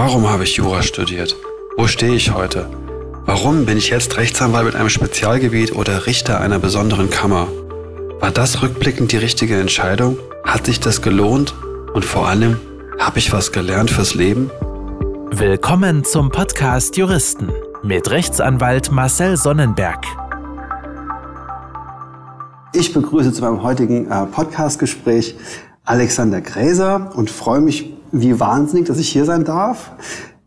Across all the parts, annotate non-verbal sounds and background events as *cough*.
Warum habe ich Jura studiert? Wo stehe ich heute? Warum bin ich jetzt Rechtsanwalt mit einem Spezialgebiet oder Richter einer besonderen Kammer? War das rückblickend die richtige Entscheidung? Hat sich das gelohnt? Und vor allem, habe ich was gelernt fürs Leben? Willkommen zum Podcast Juristen mit Rechtsanwalt Marcel Sonnenberg. Ich begrüße zu meinem heutigen äh, Podcastgespräch Alexander Gräser und freue mich wie wahnsinnig, dass ich hier sein darf.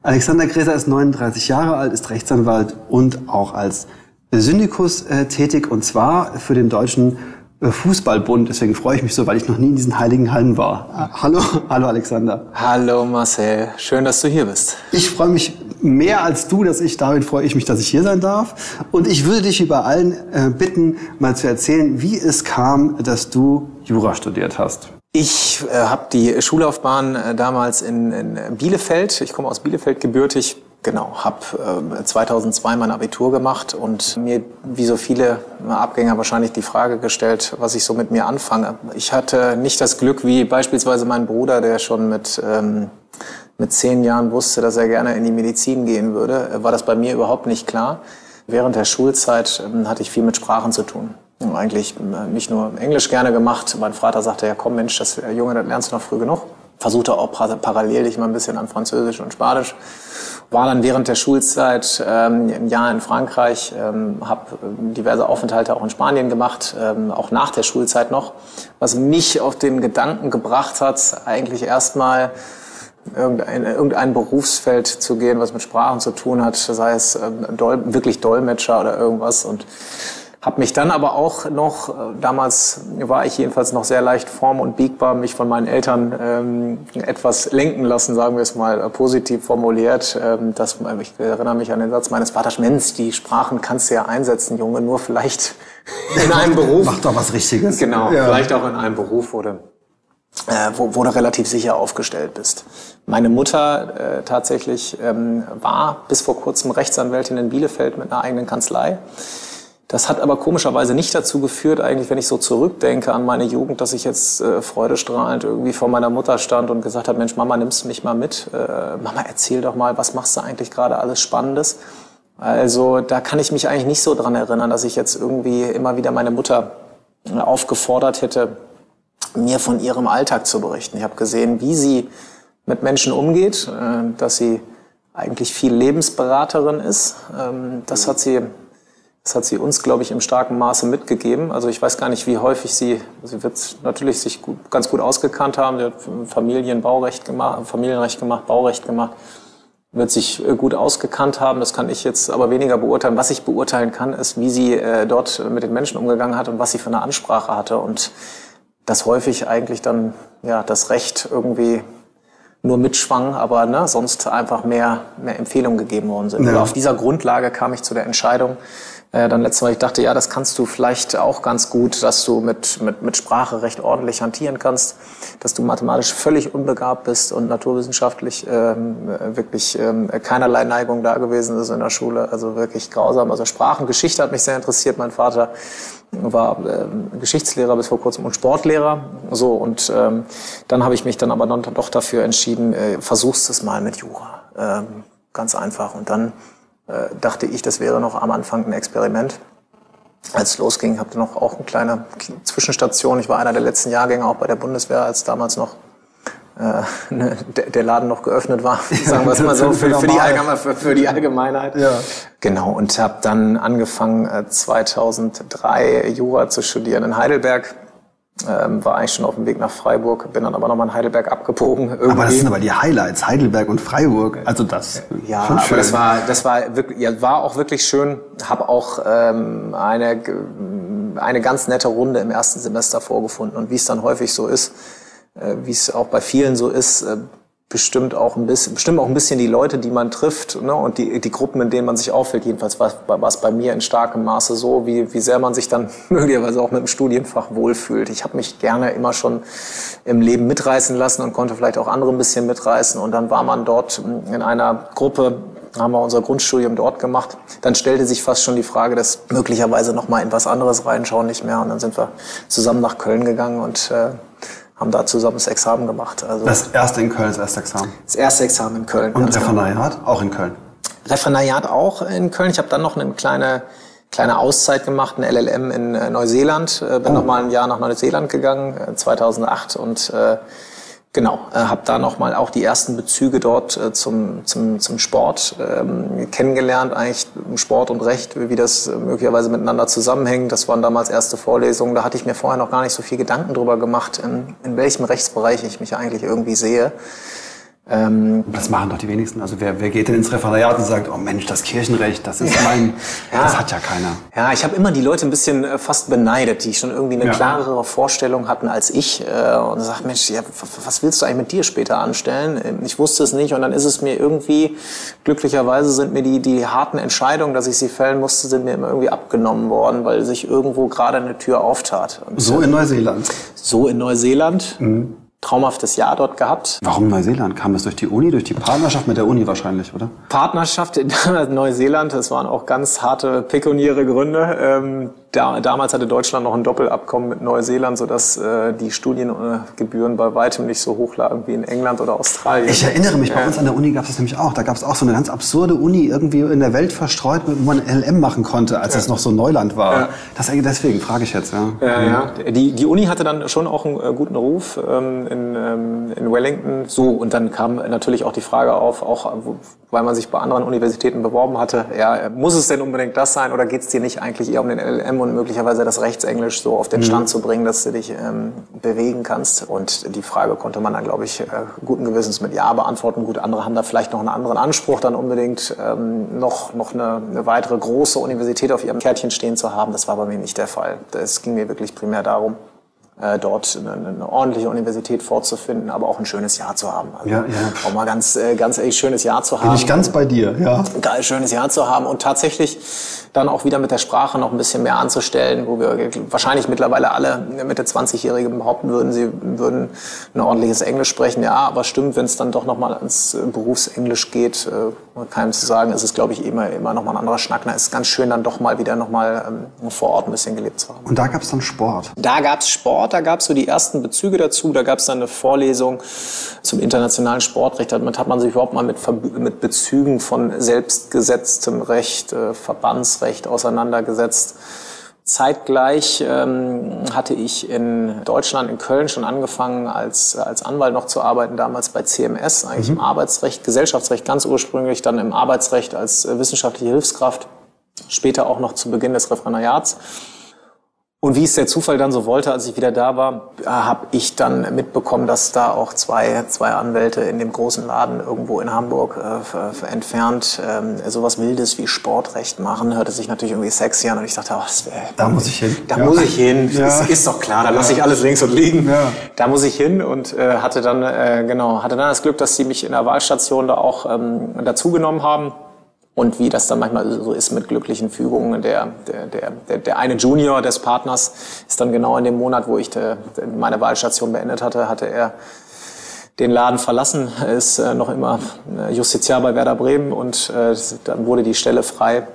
Alexander Gräser ist 39 Jahre alt, ist Rechtsanwalt und auch als Syndikus äh, tätig und zwar für den Deutschen äh, Fußballbund. Deswegen freue ich mich so, weil ich noch nie in diesen heiligen Hallen war. Hallo, *laughs* hallo Alexander. Hallo Marcel, schön, dass du hier bist. Ich freue mich mehr als du, dass ich, damit freue ich mich, dass ich hier sein darf. Und ich würde dich über allen äh, bitten, mal zu erzählen, wie es kam, dass du Jura studiert hast. Ich äh, habe die Schullaufbahn äh, damals in, in, Bielefeld, ich komme aus Bielefeld gebürtig, genau, habe äh, 2002 mein Abitur gemacht und mir, wie so viele Abgänger, wahrscheinlich die Frage gestellt, was ich so mit mir anfange. Ich hatte nicht das Glück wie beispielsweise mein Bruder, der schon mit... Ähm, mit zehn Jahren wusste, dass er gerne in die Medizin gehen würde, äh, war das bei mir überhaupt nicht klar. Während der Schulzeit ähm, hatte ich viel mit Sprachen zu tun eigentlich äh, nicht nur Englisch gerne gemacht. Mein Vater sagte, ja komm Mensch, das äh, Junge, das lernst du noch früh genug. Versuchte auch parallel dich mal ein bisschen an Französisch und Spanisch. War dann während der Schulzeit ähm, ein Jahr in Frankreich, ähm, habe äh, diverse Aufenthalte auch in Spanien gemacht, ähm, auch nach der Schulzeit noch. Was mich auf den Gedanken gebracht hat, eigentlich erstmal irgendein, irgendein Berufsfeld zu gehen, was mit Sprachen zu tun hat, sei es ähm, Dol wirklich Dolmetscher oder irgendwas. Und habe mich dann aber auch noch, äh, damals war ich jedenfalls noch sehr leicht form- und biegbar, mich von meinen Eltern ähm, etwas lenken lassen, sagen wir es mal äh, positiv formuliert. Ähm, das, ich erinnere mich an den Satz meines Vaters, Mensch, die Sprachen kannst du ja einsetzen, Junge, nur vielleicht in einem Beruf. Mach doch was Richtiges. Genau, ja. vielleicht auch in einem Beruf, wo du, äh, wo, wo du relativ sicher aufgestellt bist. Meine Mutter äh, tatsächlich ähm, war bis vor kurzem Rechtsanwältin in Bielefeld mit einer eigenen Kanzlei. Das hat aber komischerweise nicht dazu geführt, eigentlich, wenn ich so zurückdenke an meine Jugend, dass ich jetzt äh, freudestrahlend irgendwie vor meiner Mutter stand und gesagt habe, Mensch, Mama, nimmst mich mal mit. Äh, Mama, erzähl doch mal, was machst du eigentlich gerade alles Spannendes? Also da kann ich mich eigentlich nicht so dran erinnern, dass ich jetzt irgendwie immer wieder meine Mutter äh, aufgefordert hätte, mir von ihrem Alltag zu berichten. Ich habe gesehen, wie sie mit Menschen umgeht, äh, dass sie eigentlich viel Lebensberaterin ist. Ähm, das hat sie das hat sie uns, glaube ich, im starken Maße mitgegeben. Also ich weiß gar nicht, wie häufig sie, sie wird natürlich sich gut, ganz gut ausgekannt haben. Sie hat Familienbaurecht gemacht, Familienrecht gemacht, Baurecht gemacht, wird sich äh, gut ausgekannt haben. Das kann ich jetzt aber weniger beurteilen. Was ich beurteilen kann, ist, wie sie äh, dort mit den Menschen umgegangen hat und was sie für eine Ansprache hatte und dass häufig eigentlich dann ja das Recht irgendwie nur mitschwang, aber ne, sonst einfach mehr, mehr Empfehlungen gegeben worden sind. Ja. auf dieser Grundlage kam ich zu der Entscheidung, äh, dann letztes Mal, ich dachte, ja, das kannst du vielleicht auch ganz gut, dass du mit, mit, mit Sprache recht ordentlich hantieren kannst, dass du mathematisch völlig unbegabt bist und naturwissenschaftlich ähm, wirklich ähm, keinerlei Neigung da gewesen ist in der Schule, also wirklich grausam. Also Sprachengeschichte hat mich sehr interessiert. Mein Vater war ähm, Geschichtslehrer bis vor kurzem und Sportlehrer. So und ähm, dann habe ich mich dann aber dann doch dafür entschieden, äh, versuchst es mal mit Jura, ähm, ganz einfach. Und dann äh, dachte ich, das wäre noch am Anfang ein Experiment. Als es losging, habe ich noch auch eine kleine Zwischenstation. Ich war einer der letzten Jahrgänge auch bei der Bundeswehr, als damals noch äh, *laughs* ne, der Laden noch geöffnet war, *laughs* sagen wir es mal so, für, für, die, für, für die Allgemeinheit. Ja. Genau, und habe dann angefangen, 2003 äh, Jura zu studieren in Heidelberg ähm, war eigentlich schon auf dem Weg nach Freiburg, bin dann aber nochmal in Heidelberg abgebogen. Irgendwie. Aber das sind aber die Highlights, Heidelberg und Freiburg. Also das ja, schon schön. Das war, das war wirklich, ja, war auch wirklich schön. Habe auch ähm, eine eine ganz nette Runde im ersten Semester vorgefunden und wie es dann häufig so ist, äh, wie es auch bei vielen so ist. Äh, bestimmt auch ein bisschen, bestimmt auch ein bisschen die Leute, die man trifft ne, und die, die Gruppen, in denen man sich auffällt. Jedenfalls war, es bei mir in starkem Maße so, wie, wie sehr man sich dann *laughs* möglicherweise auch mit dem Studienfach wohlfühlt. Ich habe mich gerne immer schon im Leben mitreißen lassen und konnte vielleicht auch andere ein bisschen mitreißen. Und dann war man dort in einer Gruppe, haben wir unser Grundstudium dort gemacht. Dann stellte sich fast schon die Frage, dass möglicherweise noch mal in was anderes reinschauen nicht mehr. Und dann sind wir zusammen nach Köln gegangen und äh, haben da zusammen das Examen gemacht. Also das erste in Köln, das erste Examen? Das erste Examen in Köln. Und Referendariat genau. auch in Köln? Referendariat auch in Köln. Ich habe dann noch eine kleine kleine Auszeit gemacht, ein LLM in äh, Neuseeland. Äh, bin oh. noch mal ein Jahr nach Neuseeland gegangen, 2008 äh, und äh, Genau, äh, habe da nochmal auch die ersten Bezüge dort äh, zum, zum, zum Sport ähm, kennengelernt, eigentlich Sport und Recht, wie das möglicherweise miteinander zusammenhängt. Das waren damals erste Vorlesungen, da hatte ich mir vorher noch gar nicht so viel Gedanken drüber gemacht, in, in welchem Rechtsbereich ich mich eigentlich irgendwie sehe. Ähm, das machen doch die wenigsten. Also wer, wer geht denn ins Referendariat und sagt, oh Mensch, das Kirchenrecht, das ist mein, ja. das hat ja keiner. Ja, ich habe immer die Leute ein bisschen äh, fast beneidet, die schon irgendwie eine ja. klarere Vorstellung hatten als ich äh, und sagt, Mensch, ja, was willst du eigentlich mit dir später anstellen? Ähm, ich wusste es nicht und dann ist es mir irgendwie, glücklicherweise sind mir die, die harten Entscheidungen, dass ich sie fällen musste, sind mir immer irgendwie abgenommen worden, weil sich irgendwo gerade eine Tür auftat. Und so in Neuseeland? So in Neuseeland. Mhm traumhaftes Jahr dort gehabt. Warum Neuseeland? Kam das durch die Uni, durch die Partnerschaft mit der Uni wahrscheinlich, oder? Partnerschaft in *laughs* Neuseeland, das waren auch ganz harte pekuniäre Gründe. Ähm, da, damals hatte Deutschland noch ein Doppelabkommen mit Neuseeland, sodass äh, die Studiengebühren bei weitem nicht so hoch lagen wie in England oder Australien. Ich erinnere mich, bei uns an der Uni gab es das nämlich auch. Da gab es auch so eine ganz absurde Uni irgendwie in der Welt verstreut, wo man LM machen konnte, als ja. es noch so Neuland war. Ja. Das, deswegen frage ich jetzt. Ja. Ja, ja. Die, die Uni hatte dann schon auch einen äh, guten Ruf ähm, in, ähm, in Wellington. So, und dann kam natürlich auch die Frage auf, auch weil man sich bei anderen Universitäten beworben hatte, ja, muss es denn unbedingt das sein oder geht es dir nicht eigentlich eher um den LM und möglicherweise das Rechtsenglisch so auf den mhm. Stand zu bringen, dass du dich ähm, bewegen kannst? Und die Frage konnte man dann, glaube ich, äh, guten Gewissens mit Ja beantworten. Gut, andere haben da vielleicht noch einen anderen Anspruch, dann unbedingt ähm, noch, noch eine, eine weitere große Universität auf ihrem Kärtchen stehen zu haben. Das war bei mir nicht der Fall. Es ging mir wirklich primär darum, äh, dort eine, eine, ordentliche Universität vorzufinden, aber auch ein schönes Jahr zu haben. Also ja, ja. Auch mal ganz, äh, ganz ehrlich schönes Jahr zu haben. Bin ich ganz bei dir, ja. Geil, schönes Jahr zu haben und tatsächlich dann auch wieder mit der Sprache noch ein bisschen mehr anzustellen, wo wir wahrscheinlich mittlerweile alle Mitte 20-Jährige behaupten würden, sie würden ein ordentliches Englisch sprechen. Ja, aber stimmt, wenn es dann doch nochmal ans Berufsenglisch geht, äh, keinem zu sagen, ist es, glaube ich, immer, immer nochmal ein anderer Schnack. Da ist ganz schön, dann doch mal wieder nochmal ähm, vor Ort ein bisschen gelebt zu haben. Und da gab es dann Sport? Da gab es Sport, da gab es so die ersten Bezüge dazu. Da gab es dann eine Vorlesung zum internationalen Sportrecht. Damit hat man sich überhaupt mal mit, mit Bezügen von selbstgesetztem Recht, äh, Verbandsrecht, Verbandsrecht auseinandergesetzt. Zeitgleich ähm, hatte ich in Deutschland, in Köln schon angefangen, als, als Anwalt noch zu arbeiten, damals bei CMS, eigentlich mhm. im Arbeitsrecht, Gesellschaftsrecht ganz ursprünglich, dann im Arbeitsrecht als äh, wissenschaftliche Hilfskraft, später auch noch zu Beginn des Referendariats. Und wie es der Zufall dann so wollte, als ich wieder da war, habe ich dann mitbekommen, dass da auch zwei, zwei Anwälte in dem großen Laden irgendwo in Hamburg äh, entfernt ähm, sowas Wildes wie Sportrecht machen. Hörte sich natürlich irgendwie sexy an und ich dachte, oh, das wär, da muss ich hin. Da ja. muss ich hin. Ja. Ist, ist doch klar, da ja. lasse ich alles links und liegen. Ja. Da muss ich hin und äh, hatte dann äh, genau hatte dann das Glück, dass sie mich in der Wahlstation da auch ähm, dazugenommen haben und wie das dann manchmal so ist mit glücklichen Fügungen. Der, der, der, der eine Junior des Partners ist dann genau in dem Monat, wo ich de, meine Wahlstation beendet hatte, hatte er den Laden verlassen, ist äh, noch immer äh, Justiziar bei Werder Bremen und äh, dann wurde die Stelle frei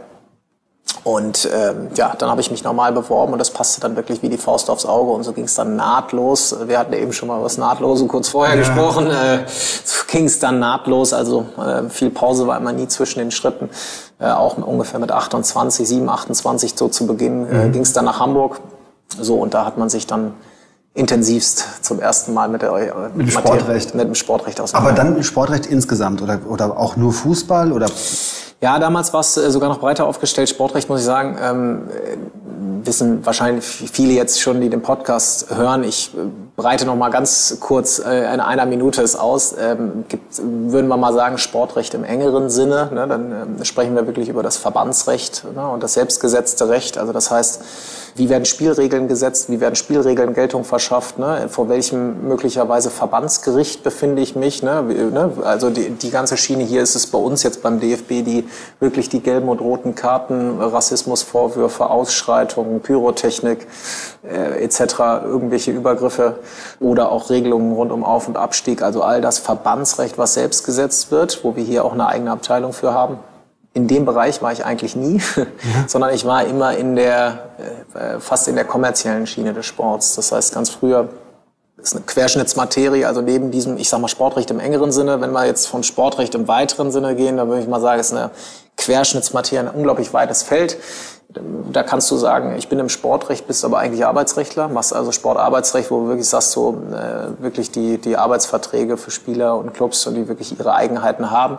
und ähm, ja, dann habe ich mich normal beworben und das passte dann wirklich wie die Faust aufs Auge und so ging es dann nahtlos. Wir hatten eben schon mal was Nahtlose kurz vorher ja. gesprochen. Äh, ging es dann nahtlos, also äh, viel Pause war immer nie zwischen den Schritten. Äh, auch ungefähr mit 28, 7, 28 so zu Beginn äh, mhm. ging es dann nach Hamburg. So und da hat man sich dann intensivst zum ersten Mal mit, der, äh, mit, dem Sportrecht. mit dem Sportrecht Aber dann Sportrecht insgesamt oder, oder auch nur Fußball oder? Ja, damals war es äh, sogar noch breiter aufgestellt. Sportrecht, muss ich sagen, ähm, wissen wahrscheinlich viele jetzt schon, die den Podcast hören. Ich äh, breite noch mal ganz kurz äh, in einer Minute es aus. Ähm, gibt, würden wir mal sagen, Sportrecht im engeren Sinne. Ne? Dann ähm, sprechen wir wirklich über das Verbandsrecht ne? und das selbstgesetzte Recht. Also das heißt, wie werden Spielregeln gesetzt, wie werden Spielregeln Geltung verschafft, ne? vor welchem möglicherweise Verbandsgericht befinde ich mich. Ne? ne? Also die, die ganze Schiene hier ist es bei uns jetzt beim DFB, die wirklich die gelben und roten Karten, Rassismusvorwürfe, Ausschreitungen, Pyrotechnik äh, etc., irgendwelche Übergriffe oder auch Regelungen rund um Auf- und Abstieg, also all das Verbandsrecht, was selbst gesetzt wird, wo wir hier auch eine eigene Abteilung für haben in dem Bereich war ich eigentlich nie, *laughs* ja. sondern ich war immer in der, äh, fast in der kommerziellen Schiene des Sports. Das heißt, ganz früher ist eine Querschnittsmaterie, also neben diesem, ich sag mal, Sportrecht im engeren Sinne, wenn wir jetzt vom Sportrecht im weiteren Sinne gehen, dann würde ich mal sagen, ist eine Querschnittsmaterie ein unglaublich weites Feld. Da kannst du sagen, ich bin im Sportrecht, bist aber eigentlich Arbeitsrechtler, machst also Sportarbeitsrecht, wo du wirklich sagst, so äh, wirklich die, die Arbeitsverträge für Spieler und Clubs und die wirklich ihre Eigenheiten haben.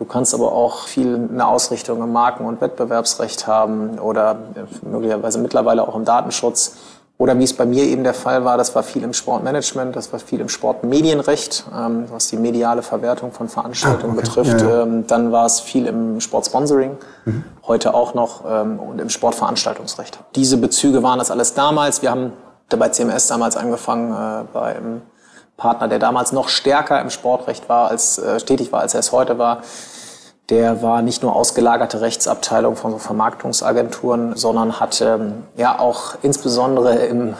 Du kannst aber auch viel eine Ausrichtung im Marken- und Wettbewerbsrecht haben oder möglicherweise mittlerweile auch im Datenschutz. Oder wie es bei mir eben der Fall war, das war viel im Sportmanagement, das war viel im Sportmedienrecht, ähm, was die mediale Verwertung von Veranstaltungen ah, okay. betrifft. Ja, ja. Ähm, dann war es viel im Sportsponsoring, mhm. heute auch noch ähm, und im Sportveranstaltungsrecht. Diese Bezüge waren das alles damals. Wir haben bei CMS damals angefangen äh, bei einem Partner, der damals noch stärker im Sportrecht war, als äh, tätig war, als er es heute war der war nicht nur ausgelagerte Rechtsabteilung von so Vermarktungsagenturen, sondern hatte ähm, ja auch insbesondere im,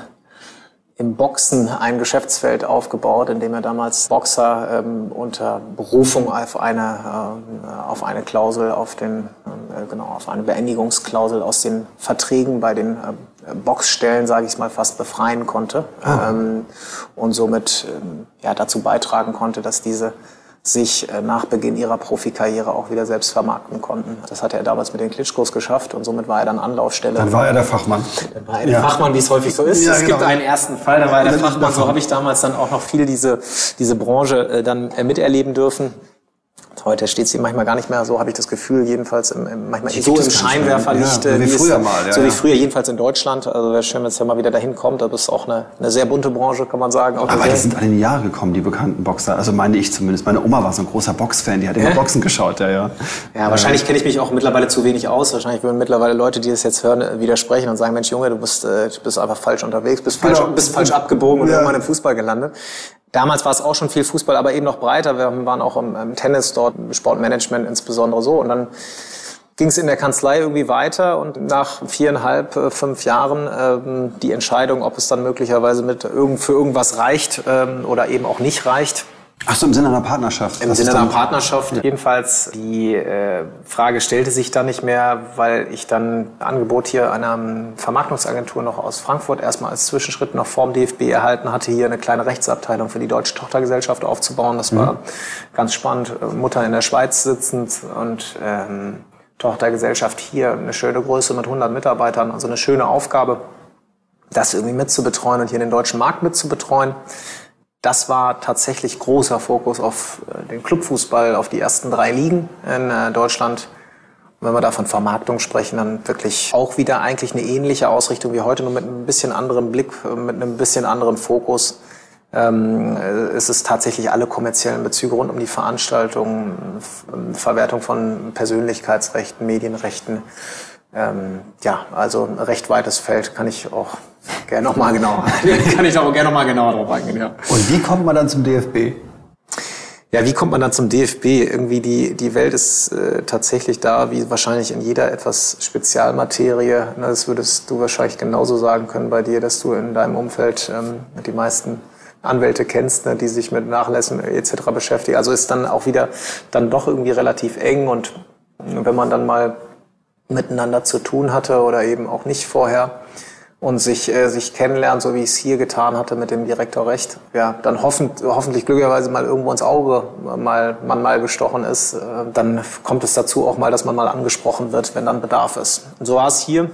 im Boxen ein Geschäftsfeld aufgebaut, in dem er damals Boxer ähm, unter Berufung auf eine, äh, auf eine Klausel, auf, den, äh, genau, auf eine Beendigungsklausel aus den Verträgen bei den äh, Boxstellen, sage ich mal, fast befreien konnte ah. ähm, und somit ähm, ja, dazu beitragen konnte, dass diese sich äh, nach Beginn ihrer Profikarriere auch wieder selbst vermarkten konnten. Das hat er damals mit den Klitschkos geschafft und somit war er dann Anlaufstelle. Dann war er der Fachmann. Dann war er der ja. Fachmann, wie es häufig so ist. Ja, es genau. gibt einen ersten Fall, da war er der Fachmann. So habe ich damals dann auch noch viel diese, diese Branche äh, dann äh, miterleben dürfen. Heute steht sie manchmal gar nicht mehr so, habe ich das Gefühl, jedenfalls im, im, manchmal so im Scheinwerferlicht. Ja, wie, früher es, mal. Ja, so wie früher, jedenfalls in Deutschland. Also wäre schön, wenn es ja mal wieder dahin kommt. Das ist auch eine, eine sehr bunte Branche, kann man sagen. Aber die sind alle in die Jahre gekommen, die bekannten Boxer. Also meine ich zumindest. Meine Oma war so ein großer Boxfan, die hat immer Boxen geschaut. Ja, ja. ja wahrscheinlich kenne ich mich auch mittlerweile zu wenig aus. Wahrscheinlich würden mittlerweile Leute, die das jetzt hören, widersprechen und sagen, Mensch Junge, du bist, äh, du bist einfach falsch unterwegs, bist falsch, genau. bist falsch abgebogen und irgendwann im Fußball gelandet. Damals war es auch schon viel Fußball, aber eben noch breiter. Wir waren auch im, im Tennis dort, Sportmanagement insbesondere so. Und dann ging es in der Kanzlei irgendwie weiter und nach viereinhalb, äh, fünf Jahren ähm, die Entscheidung, ob es dann möglicherweise mit irgend, für irgendwas reicht ähm, oder eben auch nicht reicht, Ach so, im Sinne einer Partnerschaft. Im Sinne einer Partnerschaft. Ja. Jedenfalls, die äh, Frage stellte sich dann nicht mehr, weil ich dann Angebot hier einer Vermarktungsagentur noch aus Frankfurt erstmal als Zwischenschritt noch vorm DFB erhalten hatte, hier eine kleine Rechtsabteilung für die deutsche Tochtergesellschaft aufzubauen. Das war mhm. ganz spannend. Mutter in der Schweiz sitzend und ähm, Tochtergesellschaft hier, eine schöne Größe mit 100 Mitarbeitern, also eine schöne Aufgabe, das irgendwie mitzubetreuen und hier den deutschen Markt mitzubetreuen das war tatsächlich großer Fokus auf äh, den Clubfußball, auf die ersten drei Ligen in äh, Deutschland. Und wenn wir da von Vermarktung sprechen, dann wirklich auch wieder eigentlich eine ähnliche Ausrichtung wie heute, nur mit ein bisschen anderem Blick, äh, mit einem bisschen anderen Fokus. Ähm, es ist tatsächlich alle kommerziellen Bezüge rund um die Veranstaltung, Verwertung von Persönlichkeitsrechten, Medienrechten. Ähm, ja, also ein recht weites Feld kann ich auch Gerne nochmal genauer. Kann ich auch gerne nochmal genauer drauf eingehen, ja. Und wie kommt man dann zum DFB? Ja, wie kommt man dann zum DFB? Irgendwie die, die Welt ist äh, tatsächlich da, wie wahrscheinlich in jeder etwas Spezialmaterie. Das würdest du wahrscheinlich genauso sagen können bei dir, dass du in deinem Umfeld ähm, die meisten Anwälte kennst, ne, die sich mit Nachlässen etc. beschäftigen. Also ist dann auch wieder dann doch irgendwie relativ eng und wenn man dann mal miteinander zu tun hatte oder eben auch nicht vorher, und sich, äh, sich kennenlernen, so wie ich es hier getan hatte mit dem Direktor Recht, ja, dann hoffen, hoffentlich glücklicherweise mal irgendwo ins Auge mal, man mal gestochen ist, äh, dann kommt es dazu auch mal, dass man mal angesprochen wird, wenn dann Bedarf ist. Und so war es hier,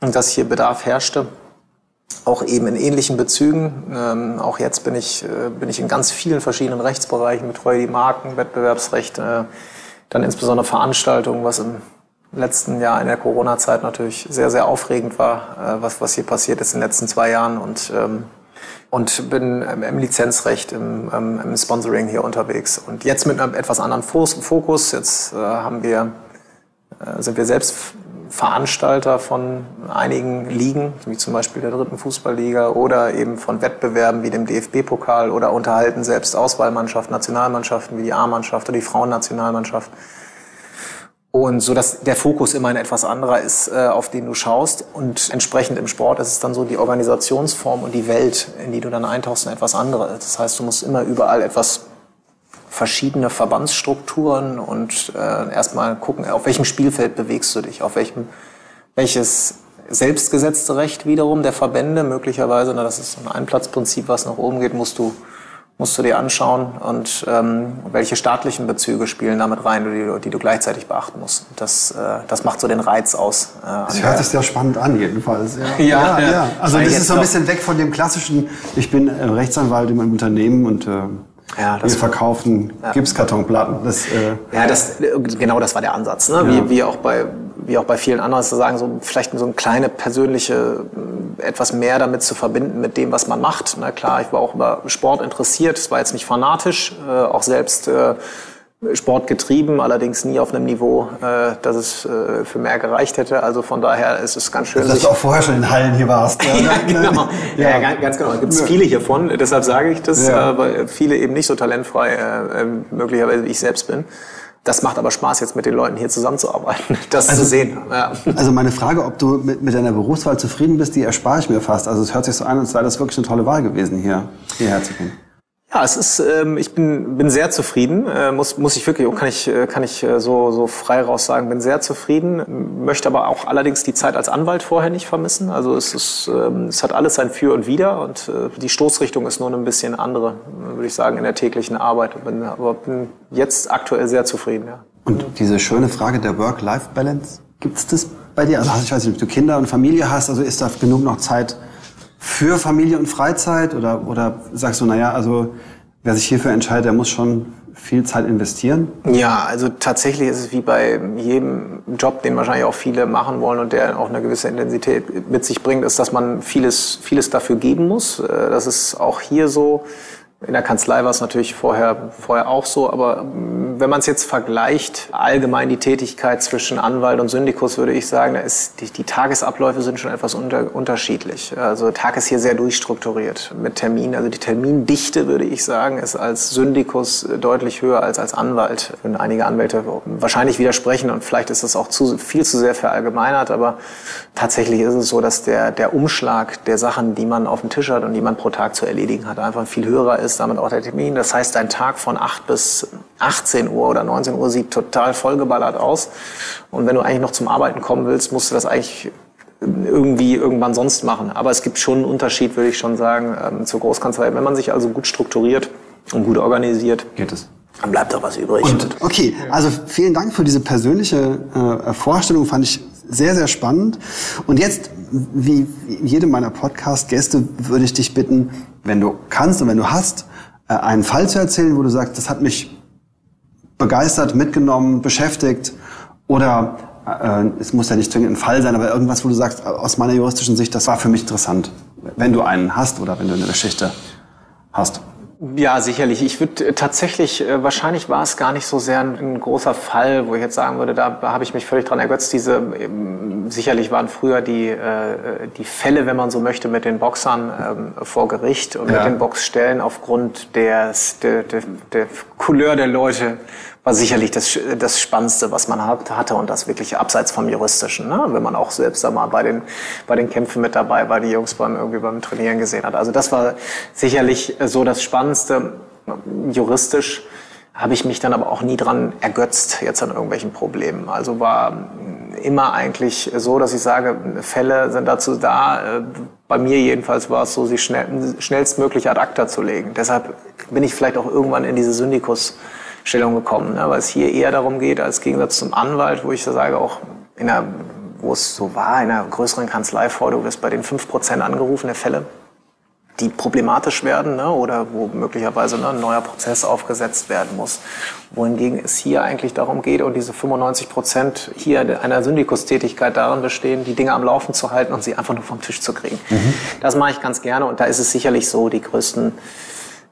dass hier Bedarf herrschte, auch eben in ähnlichen Bezügen. Ähm, auch jetzt bin ich, äh, bin ich in ganz vielen verschiedenen Rechtsbereichen, betreue die Marken, Wettbewerbsrecht, äh, dann insbesondere Veranstaltungen, was im letzten Jahr in der Corona-Zeit natürlich sehr, sehr aufregend war, äh, was, was hier passiert ist in den letzten zwei Jahren und, ähm, und bin im Lizenzrecht, im, ähm, im Sponsoring hier unterwegs. Und jetzt mit einem etwas anderen Fokus. Jetzt äh, haben wir, äh, sind wir selbst Veranstalter von einigen Ligen, wie zum Beispiel der dritten Fußballliga oder eben von Wettbewerben wie dem DFB-Pokal oder unterhalten selbst Auswahlmannschaften, Nationalmannschaften wie die A-Mannschaft oder die Frauennationalmannschaft. Und so dass der Fokus immer ein etwas anderer ist, äh, auf den du schaust. Und entsprechend im Sport ist es dann so die Organisationsform und die Welt, in die du dann eintauchst, eine etwas andere. Das heißt, du musst immer überall etwas verschiedene Verbandsstrukturen und äh, erstmal gucken, auf welchem Spielfeld bewegst du dich, auf welchem, welches selbstgesetzte Recht wiederum der Verbände möglicherweise. Na, das ist so ein Einplatzprinzip, was nach oben geht, musst du musst du dir anschauen und ähm, welche staatlichen Bezüge spielen damit rein, die, die du gleichzeitig beachten musst. Das, äh, das macht so den Reiz aus. Äh, das hört sich sehr spannend an, jedenfalls. Ja, *laughs* ja, ja. ja. Also das ist so ein bisschen weg von dem klassischen, ich bin äh, Rechtsanwalt in meinem Unternehmen und äh, ja, wir verkaufen ja. Gipskartonplatten. Das, äh ja, das, genau das war der Ansatz. Ne? Wie, wie, auch bei, wie auch bei vielen anderen zu sagen, so vielleicht so eine kleine persönliche, etwas mehr damit zu verbinden mit dem, was man macht. Na klar, ich war auch über Sport interessiert, es war jetzt nicht fanatisch, äh, auch selbst äh, Sport getrieben, allerdings nie auf einem Niveau, äh, dass es äh, für mehr gereicht hätte. Also von daher ist es ganz schön. Dass du auch vorher schon in Hallen hier warst. ja, *laughs* ja, genau. *laughs* Ja, ja, ganz genau. Gibt es viele hiervon, deshalb sage ich das, ja. äh, weil viele eben nicht so talentfrei äh, möglicherweise wie ich selbst bin. Das macht aber Spaß, jetzt mit den Leuten hier zusammenzuarbeiten, *laughs* das also, zu sehen. Ja. Also meine Frage, ob du mit, mit deiner Berufswahl zufrieden bist, die erspare ich mir fast. Also es hört sich so an, als wäre das wirklich eine tolle Wahl gewesen, hier hierher zu gehen. Ja, es ist, ähm, ich bin, bin sehr zufrieden, äh, muss, muss ich wirklich, kann ich, äh, kann ich äh, so, so frei raus sagen, bin sehr zufrieden, möchte aber auch allerdings die Zeit als Anwalt vorher nicht vermissen. Also es, ist, ähm, es hat alles sein Für und Wider und äh, die Stoßrichtung ist nur ein bisschen andere, würde ich sagen, in der täglichen Arbeit. Bin, aber bin jetzt aktuell sehr zufrieden, ja. Und diese schöne Frage der Work-Life-Balance, gibt's das bei dir? Also ich weiß nicht, ob du Kinder und Familie hast, also ist da genug noch Zeit für Familie und Freizeit oder, oder sagst du, naja, also wer sich hierfür entscheidet, der muss schon viel Zeit investieren? Ja, also tatsächlich ist es wie bei jedem Job, den wahrscheinlich auch viele machen wollen und der auch eine gewisse Intensität mit sich bringt, ist, dass man vieles, vieles dafür geben muss. Äh, das ist auch hier so. In der Kanzlei war es natürlich vorher, vorher auch so, aber mm, wenn man es jetzt vergleicht, allgemein die Tätigkeit zwischen Anwalt und Syndikus, würde ich sagen, da ist die, die Tagesabläufe sind schon etwas unter, unterschiedlich. Also Tag ist hier sehr durchstrukturiert mit Terminen. Also die Termindichte, würde ich sagen, ist als Syndikus deutlich höher als als Anwalt. Würden einige Anwälte wahrscheinlich widersprechen und vielleicht ist das auch zu, viel zu sehr verallgemeinert, aber tatsächlich ist es so, dass der, der Umschlag der Sachen, die man auf dem Tisch hat und die man pro Tag zu erledigen hat, einfach viel höher ist ist damit auch der Termin. Das heißt, dein Tag von 8 bis 18 Uhr oder 19 Uhr sieht total vollgeballert aus. Und wenn du eigentlich noch zum Arbeiten kommen willst, musst du das eigentlich irgendwie irgendwann sonst machen. Aber es gibt schon einen Unterschied, würde ich schon sagen, ähm, zur Großkanzlei. Wenn man sich also gut strukturiert und gut organisiert, geht es. Dann bleibt da was übrig. Und, okay, also vielen Dank für diese persönliche äh, Vorstellung, fand ich sehr, sehr spannend. Und jetzt, wie jede meiner Podcast-Gäste, würde ich dich bitten, wenn du kannst und wenn du hast, äh, einen Fall zu erzählen, wo du sagst, das hat mich begeistert, mitgenommen, beschäftigt oder äh, es muss ja nicht zwingend ein Fall sein, aber irgendwas, wo du sagst, aus meiner juristischen Sicht, das war für mich interessant, wenn du einen hast oder wenn du eine Geschichte hast. Ja, sicherlich. Ich würde tatsächlich, äh, wahrscheinlich war es gar nicht so sehr ein, ein, großer Fall, wo ich jetzt sagen würde, da habe ich mich völlig dran ergötzt. Diese, ähm, sicherlich waren früher die, äh, die Fälle, wenn man so möchte, mit den Boxern ähm, vor Gericht und ja. mit den Boxstellen aufgrund des, der, der, der Couleur der Leute war sicherlich das, das Spannendste, was man hatte und das wirklich abseits vom Juristischen. Ne? Wenn man auch selbst da mal bei den, bei den Kämpfen mit dabei war, die Jungs beim, irgendwie beim Trainieren gesehen hat. Also das war sicherlich so das Spannendste juristisch habe ich mich dann aber auch nie dran ergötzt jetzt an irgendwelchen Problemen. Also war immer eigentlich so, dass ich sage, Fälle sind dazu da, äh, bei mir jedenfalls war es so, sie schnell, schnellstmöglich ad acta zu legen. Deshalb bin ich vielleicht auch irgendwann in diese Syndikus Stellung gekommen, ne? weil es hier eher darum geht, als Gegensatz zum Anwalt, wo ich sage, auch in einer, wo es so war, in einer größeren Kanzlei vor, du wirst bei den 5% angerufene Fälle, die problematisch werden ne? oder wo möglicherweise ne, ein neuer Prozess aufgesetzt werden muss. Wohingegen es hier eigentlich darum geht und diese 95 Prozent hier einer Syndikustätigkeit darin bestehen, die Dinge am Laufen zu halten und sie einfach nur vom Tisch zu kriegen. Mhm. Das mache ich ganz gerne und da ist es sicherlich so, die größten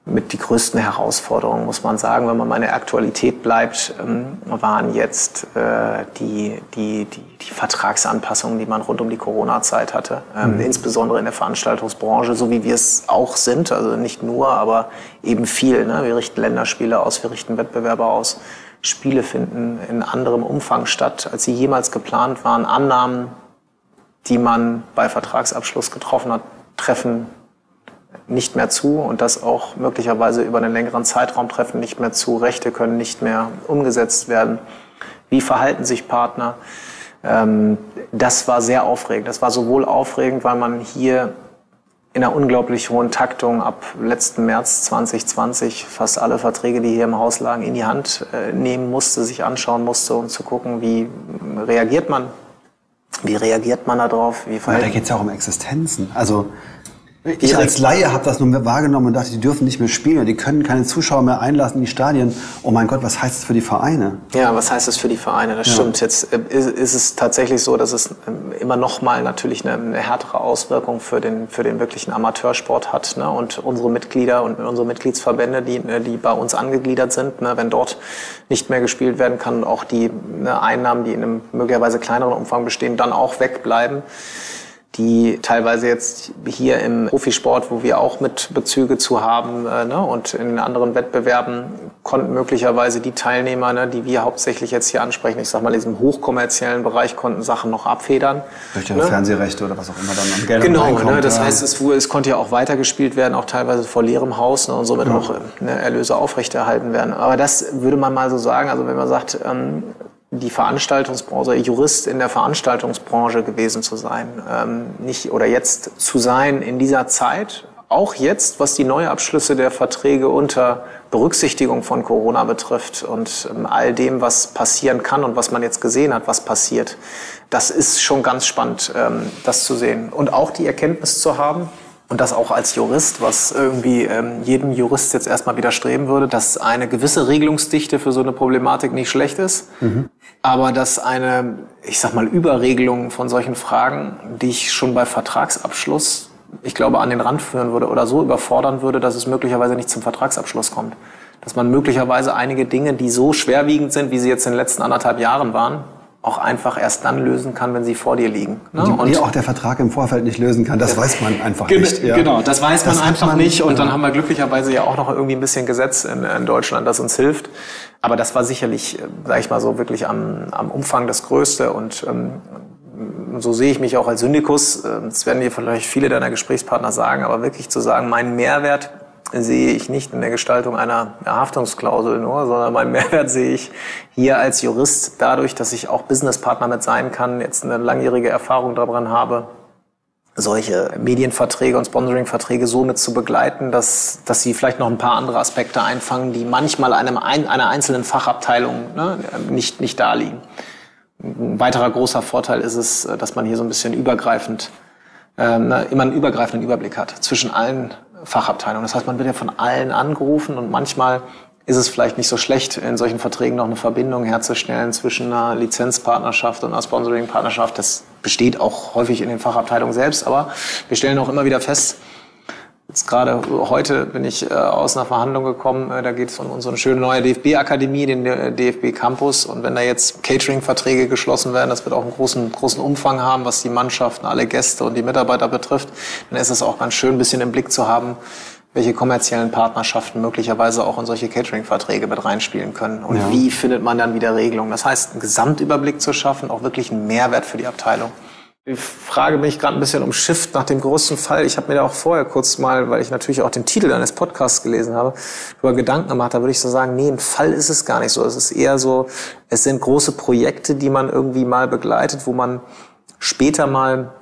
mit die größten Herausforderungen, muss man sagen, wenn man mal in der Aktualität bleibt, ähm, waren jetzt äh, die, die, die, die Vertragsanpassungen, die man rund um die Corona-Zeit hatte, ähm, mhm. insbesondere in der Veranstaltungsbranche, so wie wir es auch sind, also nicht nur, aber eben viel. Ne? Wir richten Länderspiele aus, wir richten Wettbewerbe aus. Spiele finden in anderem Umfang statt, als sie jemals geplant waren. Annahmen, die man bei Vertragsabschluss getroffen hat, treffen nicht mehr zu und das auch möglicherweise über einen längeren Zeitraum treffen nicht mehr zu. Rechte können nicht mehr umgesetzt werden. Wie verhalten sich Partner? Ähm, das war sehr aufregend. Das war sowohl aufregend, weil man hier in einer unglaublich hohen Taktung ab letzten März 2020 fast alle Verträge, die hier im Haus lagen, in die Hand äh, nehmen musste, sich anschauen musste, um zu gucken, wie reagiert man, wie reagiert man darauf, wie verhält. Da geht es ja auch um Existenzen. Also ich als Laie habe das nur wahrgenommen und dachte, die dürfen nicht mehr spielen und die können keine Zuschauer mehr einlassen in die Stadien. Oh mein Gott, was heißt das für die Vereine? Ja, was heißt das für die Vereine? Das ja. stimmt. Jetzt äh, ist, es tatsächlich so, dass es ähm, immer noch mal natürlich eine, härtere Auswirkung für den, für den wirklichen Amateursport hat. Ne? Und unsere Mitglieder und unsere Mitgliedsverbände, die, äh, die bei uns angegliedert sind, ne? wenn dort nicht mehr gespielt werden kann, auch die ne, Einnahmen, die in einem möglicherweise kleineren Umfang bestehen, dann auch wegbleiben die teilweise jetzt hier im Profisport, wo wir auch mit Bezüge zu haben äh, ne, und in anderen Wettbewerben konnten möglicherweise die Teilnehmer, ne, die wir hauptsächlich jetzt hier ansprechen, ich sag mal in diesem hochkommerziellen Bereich, konnten Sachen noch abfedern. Durch ihre ne? Fernsehrechte oder was auch immer dann am Geld Genau, ne, das heißt, es, es konnte ja auch weitergespielt werden, auch teilweise vor leerem Haus ne, und somit ja. auch ne, Erlöse aufrechterhalten werden. Aber das würde man mal so sagen, also wenn man sagt, ähm, die Veranstaltungsbranche, Jurist in der Veranstaltungsbranche gewesen zu sein, ähm, nicht oder jetzt zu sein in dieser Zeit, auch jetzt, was die Neuabschlüsse der Verträge unter Berücksichtigung von Corona betrifft und ähm, all dem, was passieren kann und was man jetzt gesehen hat, was passiert, das ist schon ganz spannend, ähm, das zu sehen und auch die Erkenntnis zu haben, und das auch als Jurist, was irgendwie ähm, jedem Jurist jetzt erstmal widerstreben würde, dass eine gewisse Regelungsdichte für so eine Problematik nicht schlecht ist, mhm. aber dass eine, ich sag mal, Überregelung von solchen Fragen, die ich schon bei Vertragsabschluss, ich glaube, an den Rand führen würde oder so überfordern würde, dass es möglicherweise nicht zum Vertragsabschluss kommt. Dass man möglicherweise einige Dinge, die so schwerwiegend sind, wie sie jetzt in den letzten anderthalb Jahren waren, auch einfach erst dann lösen kann, wenn sie vor dir liegen. Ne? Die, und die auch der Vertrag im Vorfeld nicht lösen kann, das weiß man einfach nicht. Ja. Genau, das weiß das man einfach man, nicht. Und ja. dann haben wir glücklicherweise ja auch noch irgendwie ein bisschen Gesetz in, in Deutschland, das uns hilft. Aber das war sicherlich, sage ich mal so, wirklich am, am Umfang das Größte. Und ähm, so sehe ich mich auch als Syndikus. Das werden dir vielleicht viele deiner Gesprächspartner sagen, aber wirklich zu sagen, mein Mehrwert sehe ich nicht in der Gestaltung einer Haftungsklausel nur, sondern meinen Mehrwert sehe ich hier als Jurist dadurch, dass ich auch Businesspartner mit sein kann, jetzt eine langjährige Erfahrung daran habe, solche Medienverträge und Sponsoringverträge so mit zu begleiten, dass, dass sie vielleicht noch ein paar andere Aspekte einfangen, die manchmal einem, einer einzelnen Fachabteilung ne, nicht, nicht da liegen. Ein weiterer großer Vorteil ist es, dass man hier so ein bisschen übergreifend, äh, immer einen übergreifenden Überblick hat zwischen allen Fachabteilung. Das heißt, man wird ja von allen angerufen und manchmal ist es vielleicht nicht so schlecht, in solchen Verträgen noch eine Verbindung herzustellen zwischen einer Lizenzpartnerschaft und einer Sponsoringpartnerschaft. Das besteht auch häufig in den Fachabteilungen selbst, aber wir stellen auch immer wieder fest, Jetzt gerade heute bin ich äh, aus einer Verhandlung gekommen, äh, da geht es um unsere schöne neue DFB-Akademie, den äh, DFB Campus. Und wenn da jetzt Catering-Verträge geschlossen werden, das wird auch einen großen, großen Umfang haben, was die Mannschaften, alle Gäste und die Mitarbeiter betrifft, dann ist es auch ganz schön, ein bisschen im Blick zu haben, welche kommerziellen Partnerschaften möglicherweise auch in solche Catering-Verträge mit reinspielen können. Und ja. wie findet man dann wieder Regelungen? Das heißt, einen Gesamtüberblick zu schaffen, auch wirklich einen Mehrwert für die Abteilung. Die Frage bin ich gerade ein bisschen umschifft nach dem größten Fall. Ich habe mir da auch vorher kurz mal, weil ich natürlich auch den Titel deines Podcasts gelesen habe, über Gedanken gemacht. Da würde ich so sagen, nee, ein Fall ist es gar nicht so. Es ist eher so, es sind große Projekte, die man irgendwie mal begleitet, wo man später mal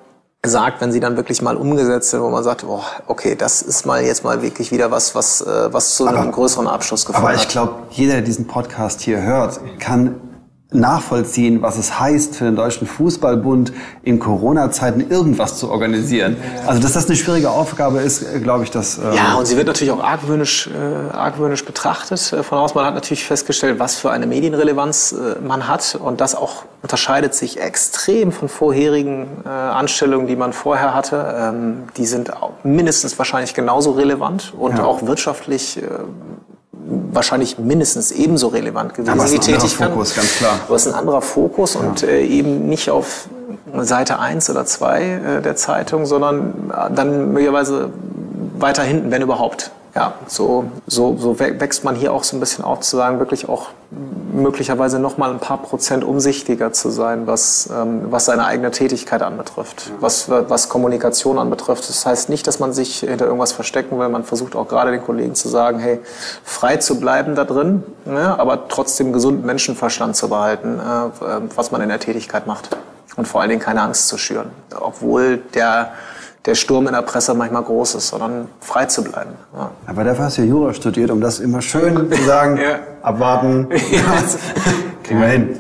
sagt, wenn sie dann wirklich mal umgesetzt sind, wo man sagt, oh, okay, das ist mal jetzt mal wirklich wieder was, was, äh, was zu einem größeren Abschluss geführt hat. Aber ich glaube, jeder, der diesen Podcast hier hört, kann nachvollziehen, was es heißt für den Deutschen Fußballbund in Corona-Zeiten irgendwas zu organisieren. Also dass das eine schwierige Aufgabe ist, glaube ich, dass... Ähm ja, und sie wird natürlich auch argwöhnisch, äh, argwöhnisch betrachtet. Äh, von aus, man hat natürlich festgestellt, was für eine Medienrelevanz äh, man hat und das auch unterscheidet sich extrem von vorherigen äh, Anstellungen, die man vorher hatte. Ähm, die sind mindestens wahrscheinlich genauso relevant und ja. auch wirtschaftlich äh, wahrscheinlich mindestens ebenso relevant gewesen. Aber es ist ein anderer Fokus, ganz klar. Aber es ist ein anderer Fokus ja. und äh, eben nicht auf Seite 1 oder 2 äh, der Zeitung, sondern äh, dann möglicherweise weiter hinten, wenn überhaupt ja, so, so, so wächst man hier auch so ein bisschen auf, zu sagen, wirklich auch möglicherweise noch mal ein paar Prozent umsichtiger zu sein, was, ähm, was seine eigene Tätigkeit anbetrifft, was, was Kommunikation anbetrifft. Das heißt nicht, dass man sich hinter irgendwas verstecken will. Man versucht auch gerade den Kollegen zu sagen, hey, frei zu bleiben da drin, ne, aber trotzdem gesunden Menschenverstand zu behalten, äh, was man in der Tätigkeit macht. und vor allen Dingen keine Angst zu schüren. Obwohl der, der Sturm in der Presse manchmal groß ist, sondern frei zu bleiben. Ja. Aber dafür hast du ja Jura studiert, um das immer schön zu sagen, *laughs* Ja. abwarten, *laughs* kriegen wir hin.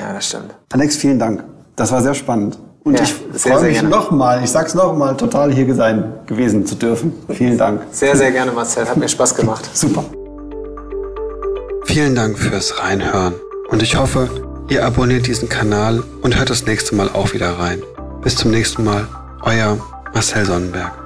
ja, das stimmt. Alex, vielen Dank. Das war sehr spannend. Und Ja, ich freue mich nochmal, ich sag's nochmal, total hier sein gewesen zu dürfen. Vielen Dank. Sehr, sehr gerne, Marcel. Hat mir Spaß gemacht. *laughs* Super. Vielen Dank fürs Reinhören. Und ich hoffe, ihr abonniert diesen Kanal und hört das nächste Mal auch wieder rein. Bis zum nächsten Mal. Euer Marcel Sonnenberg.